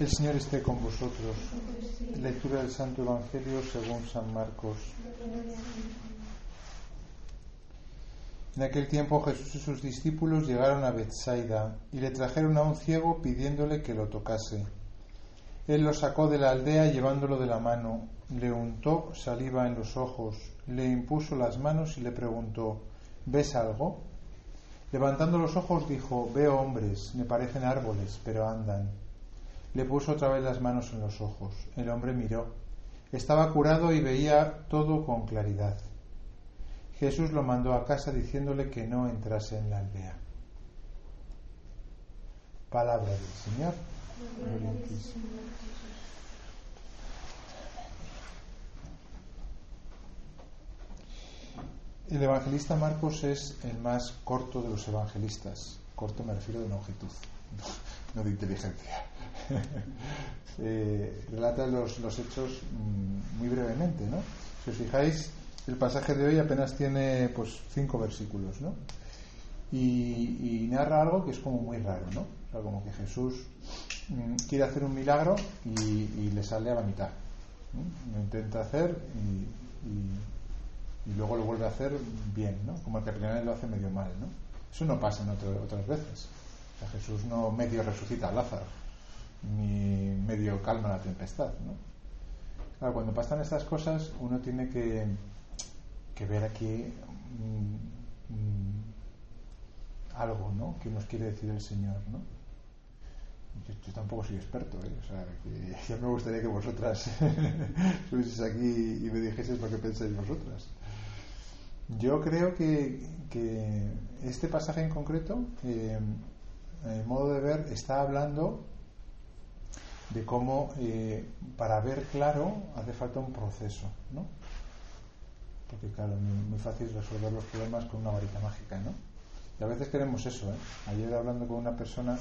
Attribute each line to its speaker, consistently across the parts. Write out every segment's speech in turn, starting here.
Speaker 1: El Señor esté con vosotros. Lectura del Santo Evangelio según San Marcos. En aquel tiempo Jesús y sus discípulos llegaron a Bethsaida y le trajeron a un ciego pidiéndole que lo tocase. Él lo sacó de la aldea llevándolo de la mano, le untó saliva en los ojos, le impuso las manos y le preguntó ¿Ves algo? Levantando los ojos dijo Veo hombres, me parecen árboles, pero andan. Le puso otra vez las manos en los ojos. El hombre miró. Estaba curado y veía todo con claridad. Jesús lo mandó a casa diciéndole que no entrase en la aldea. Palabra del Señor. El evangelista Marcos es el más corto de los evangelistas. Corto me refiero de longitud, no de inteligencia. relata los, los hechos mmm, muy brevemente, ¿no? Si os fijáis, el pasaje de hoy apenas tiene pues cinco versículos, ¿no? Y, y, narra algo que es como muy raro, ¿no? O sea, como que Jesús mmm, quiere hacer un milagro y, y, le sale a la mitad. Lo intenta hacer y, y, luego lo vuelve a hacer bien, ¿no? Como el que primero lo hace medio mal, ¿no? Eso no pasa en otro, otras veces. Sea, Jesús no medio resucita a Lázaro, ni medio calma la tempestad, ¿no? Cuando pasan estas cosas uno tiene que que ver aquí mmm, mmm, algo ¿no? que nos quiere decir el Señor. ¿no? Yo, tampoco soy experto, ¿eh? o sea, ya me gustaría que vosotras estuvieseis aquí y me dijeseis lo que pensáis vosotras. Yo creo que, que este pasaje en concreto, eh, en modo de ver, está hablando de cómo eh, para ver claro hace falta un proceso, ¿no? porque claro, muy, muy, fácil resolver los problemas con una varita mágica, ¿no? Y a veces queremos eso, ¿eh? Ayer hablando con una persona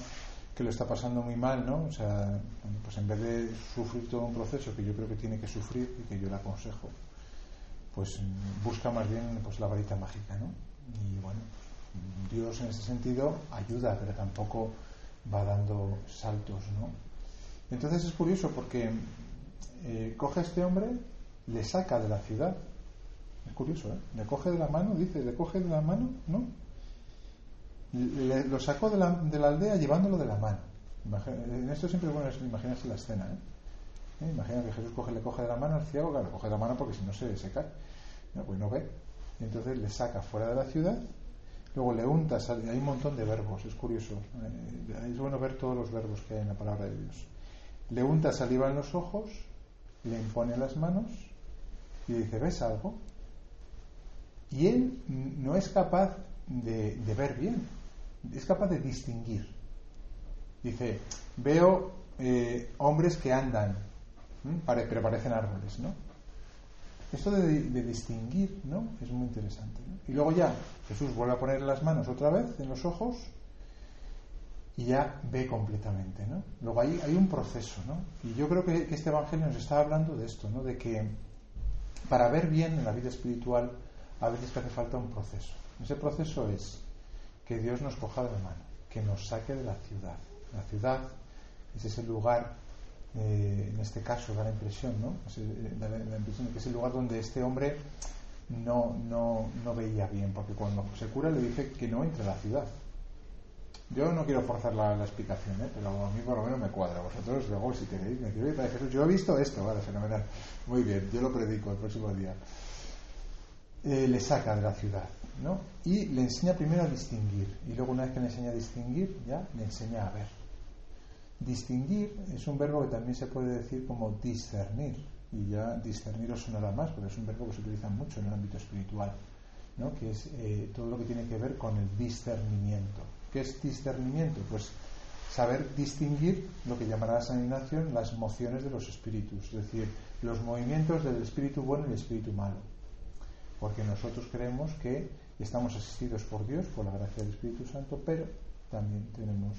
Speaker 1: que lo está pasando muy mal, ¿no? O sea, pues en vez de sufrir todo un proceso que yo creo que tiene que sufrir y que yo le aconsejo, pues busca más bien pues la varita mágica, ¿no? Y bueno, Dios en ese sentido ayuda, pero tampoco va dando saltos, ¿no? Entonces es curioso porque eh, coge a este hombre, le saca de la ciudad, es curioso, ¿eh? Le coge de la mano, dice, le coge de la mano, ¿no? Le, lo sacó de la, de la, aldea llevándolo de la mano. En esto siempre es bueno imaginarse la escena, ¿eh? ¿Eh? Imagina que Jesús coge, le coge de la mano al ciego, claro, le coge de la mano porque si no se, se cae. No, pues no ve. Y entonces le saca fuera de la ciudad, luego le unta, sale, hay un montón de verbos, es curioso. Eh, es bueno ver todos los verbos que hay en la palabra de Dios. Le unta saliva en los ojos, le impone las manos y dice, ¿ves algo? Y él no es capaz de, ver bien, es capaz de distinguir. Dice, veo eh, hombres que andan, Pare, pero parecen árboles, ¿no? Esto de, distinguir, ¿no? Es muy interesante. Y luego ya Jesús vuelve a poner las manos otra vez en los ojos y ya ve completamente, ¿no? Luego hay, hay un proceso, ¿no? Y yo creo que, este Evangelio nos está hablando de esto, ¿no? De que para ver bien en la vida espiritual a veces hace falta un proceso. Ese proceso es que Dios nos coja de la mano, que nos saque de la ciudad. La ciudad es ese lugar, eh, en este caso da la impresión, ¿no? Eh, la impresión de que es el lugar donde este hombre no, no, no veía bien, porque cuando se cura le dice que no entre a la ciudad. Yo no quiero forzar la, la explicación, ¿eh? pero a mí por lo menos me cuadra. Vosotros luego, si queréis, me diréis, Jesús, yo he visto esto, vale, fenomenal. Muy bien, yo lo predico el próximo día eh, le saca de la ciudad ¿no? y le enseña primero a distinguir y luego una vez que le enseña a distinguir ya le enseña a ver distinguir es un verbo que también se puede decir como discernir y ya discernir os sonará más porque es un verbo que se utiliza mucho en el ámbito espiritual ¿no? que es eh, todo lo que tiene que ver con el discernimiento ¿qué es discernimiento? pues saber distinguir lo que llamará San Ignacio las mociones de los espíritus es decir, los movimientos del espíritu bueno y el espíritu malo porque nosotros creemos que estamos asistidos por Dios, por la gracia del Espíritu Santo, pero también tenemos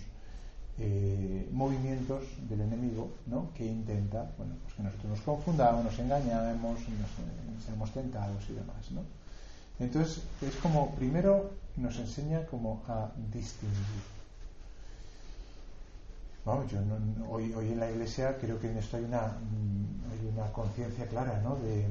Speaker 1: eh, movimientos del enemigo ¿no? que intenta bueno, pues que nosotros nos confundamos, nos engañemos, nos, eh, seamos tentados y demás. ¿no? Entonces es como, primero nos enseña como a distinguir. Vamos, yo hoy, hoy en la iglesia creo que en esto hay una, mm, hay una conciencia clara ¿no? de,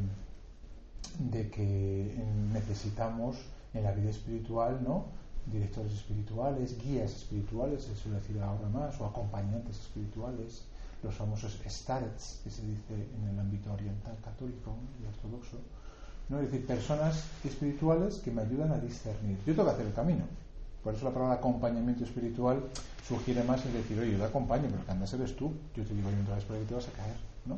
Speaker 1: de que necesitamos en la vida espiritual ¿no? Directores espirituales, guías espirituales, se suele decir ahora más, o acompañantes espirituales, los famosos starets, que se dice en el ámbito oriental católico y ortodoxo, ¿no? es decir, personas espirituales que me ayudan a discernir. Yo tengo que hacer el camino. Por eso la palabra acompañamiento espiritual sugiere más en decir, oye, yo te acompaño, pero que andas eres tú. Yo te digo, yo otra vez por ahí te vas a caer, ¿no?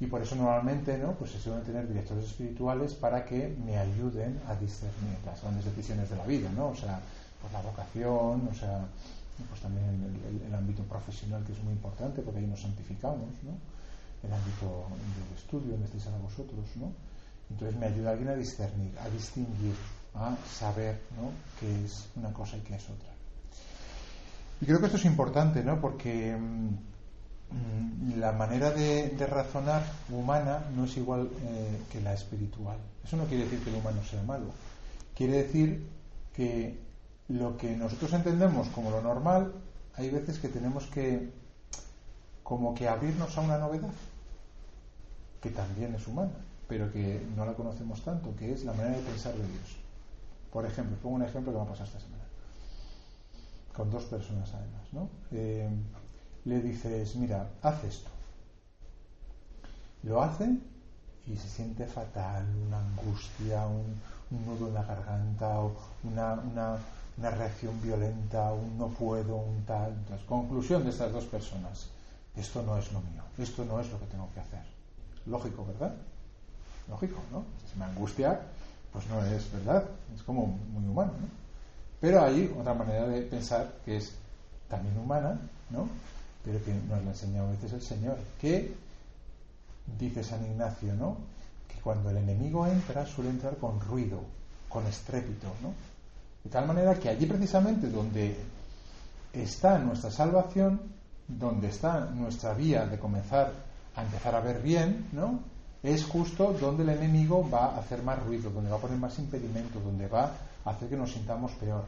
Speaker 1: Y por eso normalmente ¿no? pues se suelen tener directores espirituales para que me ayuden a discernir las grandes decisiones de la vida, ¿no? O sea, pues la vocación, o sea, pues también el, ámbito profesional que es muy importante porque ahí nos santificamos, ¿no? El ámbito del estudio, donde estáis a vosotros, ¿no? Entonces me ayuda alguien a discernir, a distinguir, a saber ¿no? qué es una cosa y qué es otra. Y creo que esto es importante, ¿no? Porque mm, la manera de, razonar humana no es igual eh, que la espiritual. Eso no quiere decir que el humano sea malo. Quiere decir que lo que nosotros entendemos como lo normal, hay veces que tenemos que como que abrirnos a una novedad, que también es humana pero que no la conocemos tanto, que es la manera de pensar de Dios. Por ejemplo, pongo un ejemplo que va a pasar esta semana, con dos personas además, ¿no? Eh, le dices, mira, haz esto. Lo hace y se siente fatal, una angustia, un, nudo en la garganta, o una, una, una, reacción violenta, un no puedo, un tal. Entonces, conclusión de estas dos personas, esto no es lo mío, esto no es lo que tengo que hacer. Lógico, ¿verdad? Lógico, ¿no? Si me angustia, pues no es verdad, es como muy humano, ¿no? Pero hay otra manera de pensar que es también humana, ¿no? Pero que nos la enseña a veces el Señor, que dice San Ignacio, ¿no? Que cuando el enemigo entra, suele entrar con ruido, con estrépito, ¿no? De tal manera que allí precisamente donde está nuestra salvación, donde está nuestra vía de comenzar a empezar a ver bien, ¿no? es justo donde el enemigo va a hacer más ruido, donde va a poner más impedimentos, donde va a hacer que nos sintamos peor.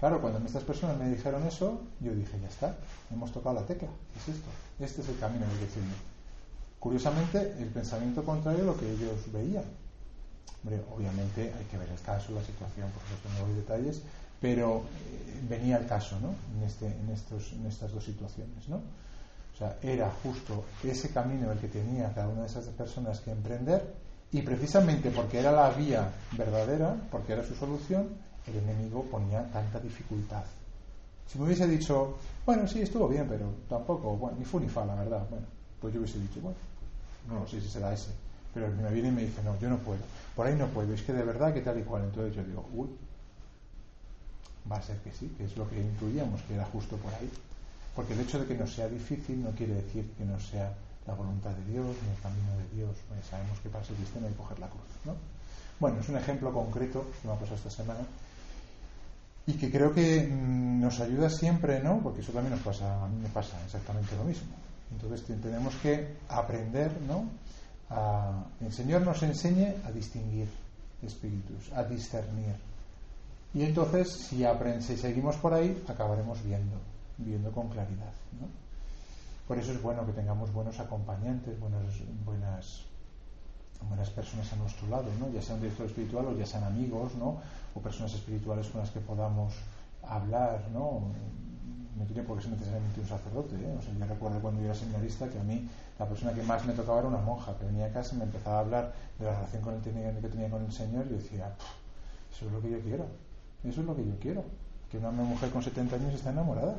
Speaker 1: Claro, cuando estas personas me dijeron eso, yo dije, ya está, hemos tocado la tecla, es esto, este es el camino del decirme. Curiosamente, el pensamiento contrario a lo que ellos veían. Obviamente hay que ver el caso, la situación, por supuesto no doy detalles, pero eh, venía el caso, ¿no? En, este, en, estos, en estas dos situaciones, ¿no? sea, era justo ese camino el que tenía cada una de esas personas que emprender y precisamente porque era la vía verdadera, porque era su solución, el enemigo ponía tanta dificultad. Si me hubiese dicho, bueno, sí, estuvo bien, pero tampoco, bueno, ni fu ni fa, la verdad, bueno, pues yo hubiese dicho, bueno, no sé si será ese. Pero me viene y me dice, no, yo no puedo, por ahí no puedo, es que de verdad que tal y cual. Entonces yo digo, uy, va a ser que sí, que es lo que intuíamos, que era justo por ahí. Porque el hecho de que no sea difícil no quiere decir que no sea la voluntad de Dios ni el camino de Dios. sabemos que para ser cristiano hay que coger la cruz. ¿no? Bueno, es un ejemplo concreto que me ha pasado esta semana y que creo que mm, nos ayuda siempre, ¿no? Porque eso también nos pasa, a mí me pasa exactamente lo mismo. Entonces tenemos que aprender, ¿no? El Señor nos enseñe a distinguir espíritus, a discernir. Y entonces, si, si seguimos por ahí, acabaremos viendo viendo con claridad. ¿no? Por eso es bueno que tengamos buenos acompañantes, buenas, buenas, buenas personas a nuestro lado, ¿no? ya sean director espiritual o ya sean amigos, ¿no? o personas espirituales con las que podamos hablar. ¿no? no tiene por qué ser necesariamente un sacerdote. ¿eh? O sea, yo recuerdo cuando yo era seminarista que a mí la persona que más me tocaba era una monja, que venía a casa y me empezaba a hablar de la relación con el, que tenía con el Señor y yo decía, eso es lo que yo quiero, eso es lo que yo quiero, que una mujer con 70 años está enamorada.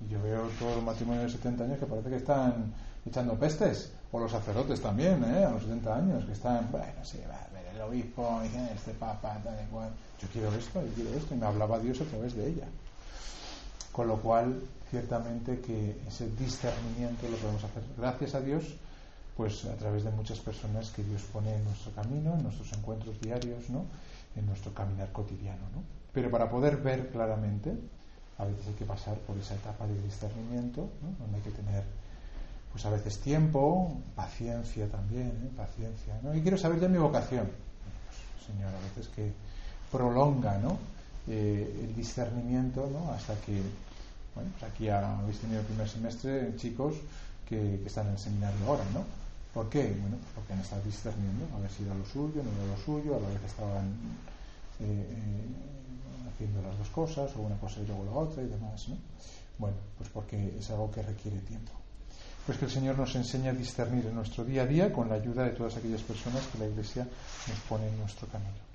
Speaker 1: Y yo veo todos los matrimonios de 70 años que parece que están echando pestes, o los sacerdotes también, ¿eh? a los 70 años, que están, bueno, sí, va a ver el obispo, este papa, tal y cual. Yo quiero esto, yo quiero esto, y me hablaba Dios a través de ella. Con lo cual, ciertamente que ese discernimiento lo podemos hacer gracias a Dios, pues a través de muchas personas que Dios pone en nuestro camino, en nuestros encuentros diarios, ¿no? en nuestro caminar cotidiano. ¿no? Pero para poder ver claramente, a veces hay que pasar por esa etapa de discernimiento, donde hay que tener, pues a veces tiempo, paciencia también, ¿eh? paciencia. ¿no? Y quiero saber ya mi vocación. Pues, señor, a veces que prolonga ¿no? Eh, el discernimiento ¿no? hasta que Bueno, pues aquí habéis tenido el primer semestre chicos que, están en el seminario ahora, ¿no? ¿Por qué? Bueno, pues porque han estado discerniendo, a ver si era lo suyo, no era lo suyo, a la vez estaban eh, eh, haciendo las dos cosas, o una cosa y luego la otra y demás, ¿no? Bueno, pues porque es algo que requiere tiempo. Pues que el Señor nos enseñe a discernir en nuestro día a día con la ayuda de todas aquellas personas que la Iglesia nos pone en nuestro camino.